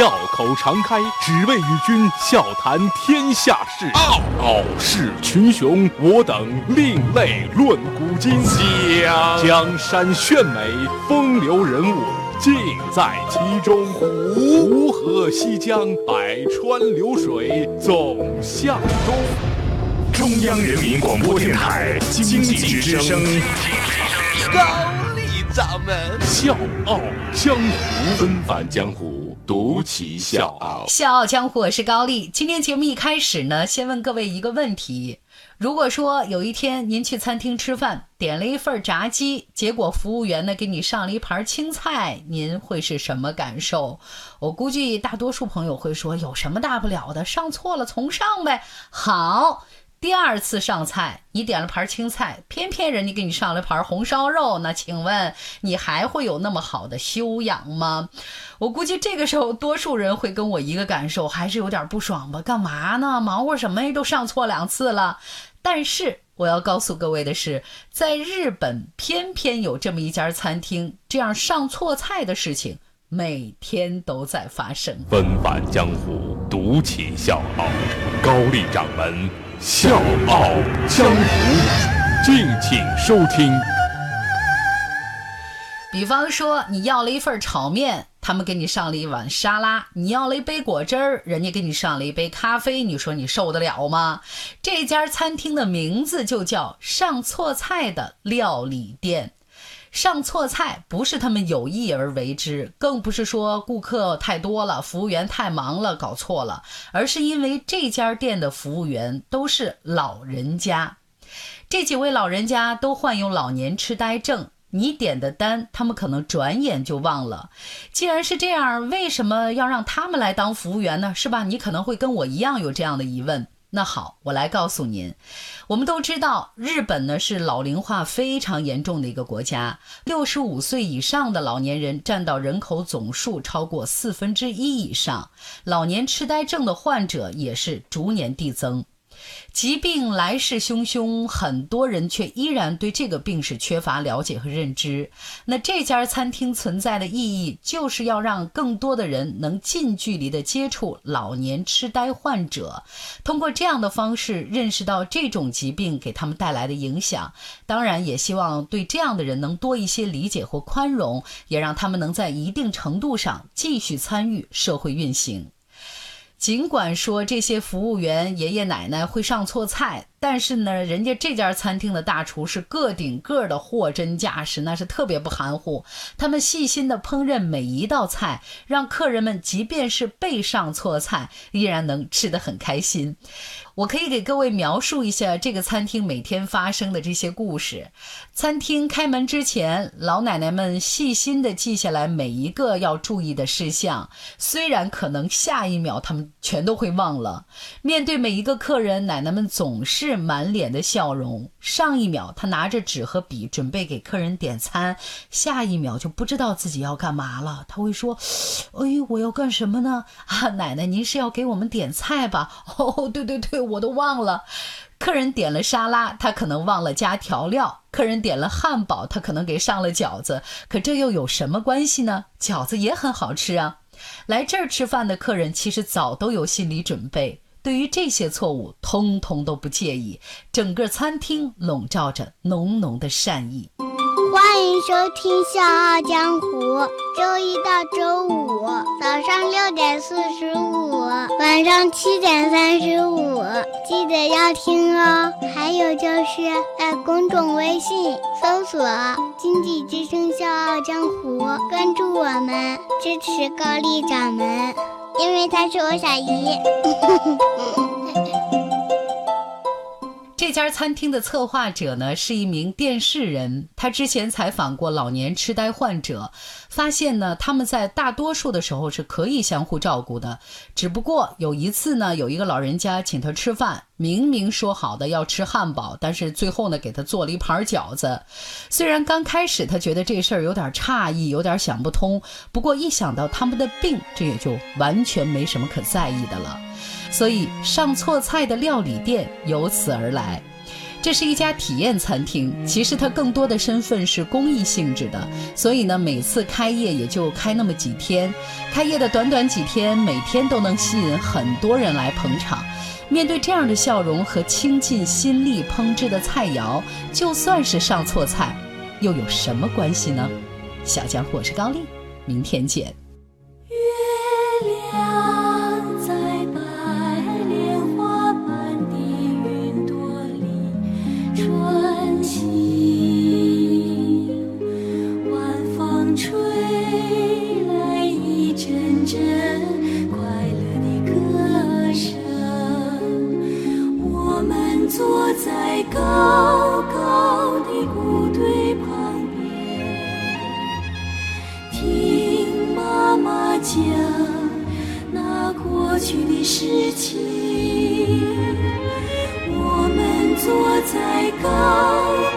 笑口常开，只为与君笑谈天下事。傲傲视群雄，我等另类论古今。江江山炫美，风流人物尽在其中。湖河西江，百川流水总向东。中央人民广播电台经济之声。高丽掌门笑傲江湖，纷返江湖，独骑笑傲。笑傲江湖，我是高丽。今天节目一开始呢，先问各位一个问题：如果说有一天您去餐厅吃饭，点了一份炸鸡，结果服务员呢给你上了一盘青菜，您会是什么感受？我估计大多数朋友会说：有什么大不了的，上错了重上呗。好。第二次上菜，你点了盘青菜，偏偏人家给你上了盘红烧肉，那请问你还会有那么好的修养吗？我估计这个时候多数人会跟我一个感受，还是有点不爽吧？干嘛呢？忙活什么呀？都上错两次了。但是我要告诉各位的是，在日本偏偏有这么一家餐厅，这样上错菜的事情每天都在发生。纷繁江湖，独起笑傲，高丽掌门。笑傲江湖，敬请收听。比方说，你要了一份炒面，他们给你上了一碗沙拉；你要了一杯果汁儿，人家给你上了一杯咖啡。你说你受得了吗？这家餐厅的名字就叫“上错菜的料理店”。上错菜不是他们有意而为之，更不是说顾客太多了，服务员太忙了搞错了，而是因为这家店的服务员都是老人家，这几位老人家都患有老年痴呆症，你点的单他们可能转眼就忘了。既然是这样，为什么要让他们来当服务员呢？是吧？你可能会跟我一样有这样的疑问。那好，我来告诉您，我们都知道，日本呢是老龄化非常严重的一个国家，六十五岁以上的老年人占到人口总数超过四分之一以上，老年痴呆症的患者也是逐年递增。疾病来势汹汹，很多人却依然对这个病是缺乏了解和认知。那这家餐厅存在的意义，就是要让更多的人能近距离的接触老年痴呆患者，通过这样的方式认识到这种疾病给他们带来的影响。当然，也希望对这样的人能多一些理解或宽容，也让他们能在一定程度上继续参与社会运行。尽管说这些服务员爷爷奶奶会上错菜。但是呢，人家这家餐厅的大厨是个顶个的货真价实，那是特别不含糊。他们细心的烹饪每一道菜，让客人们即便是被上错菜，依然能吃得很开心。我可以给各位描述一下这个餐厅每天发生的这些故事。餐厅开门之前，老奶奶们细心的记下来每一个要注意的事项，虽然可能下一秒他们全都会忘了。面对每一个客人，奶奶们总是。是满脸的笑容。上一秒他拿着纸和笔准备给客人点餐，下一秒就不知道自己要干嘛了。他会说：“哎，我要干什么呢？啊，奶奶，您是要给我们点菜吧？哦，对对对，我都忘了。客人点了沙拉，他可能忘了加调料；客人点了汉堡，他可能给上了饺子。可这又有什么关系呢？饺子也很好吃啊。来这儿吃饭的客人其实早都有心理准备。”对于这些错误，通通都不介意。整个餐厅笼罩着浓浓的善意。欢迎收听《笑傲江湖》，周一到周五早上六点四十五，晚上七点三十五，记得要听哦。还有就是在公众微信搜索“经济之声笑傲江湖”，关注我们，支持高丽掌门。因为他是我小姨。这家餐厅的策划者呢是一名电视人，他之前采访过老年痴呆患者，发现呢他们在大多数的时候是可以相互照顾的，只不过有一次呢有一个老人家请他吃饭，明明说好的要吃汉堡但是最后呢给他做了一盘饺子。虽然刚开始他觉得这事儿有点诧异有点想不通不过一想到他们的病这也就完全没什么可在意的了。所以上错菜的料理店由此而来这是一家体验餐厅其实它更多的身份是公益性质的。所以呢每次开业也就开那么几天开业的短短几天每天都能吸引很多人来捧场。面对这样的笑容和倾尽心力烹制的菜肴，就算是上错菜，又有什么关系呢？小江，我是高丽，明天见。讲那过去的事情，我们坐在高。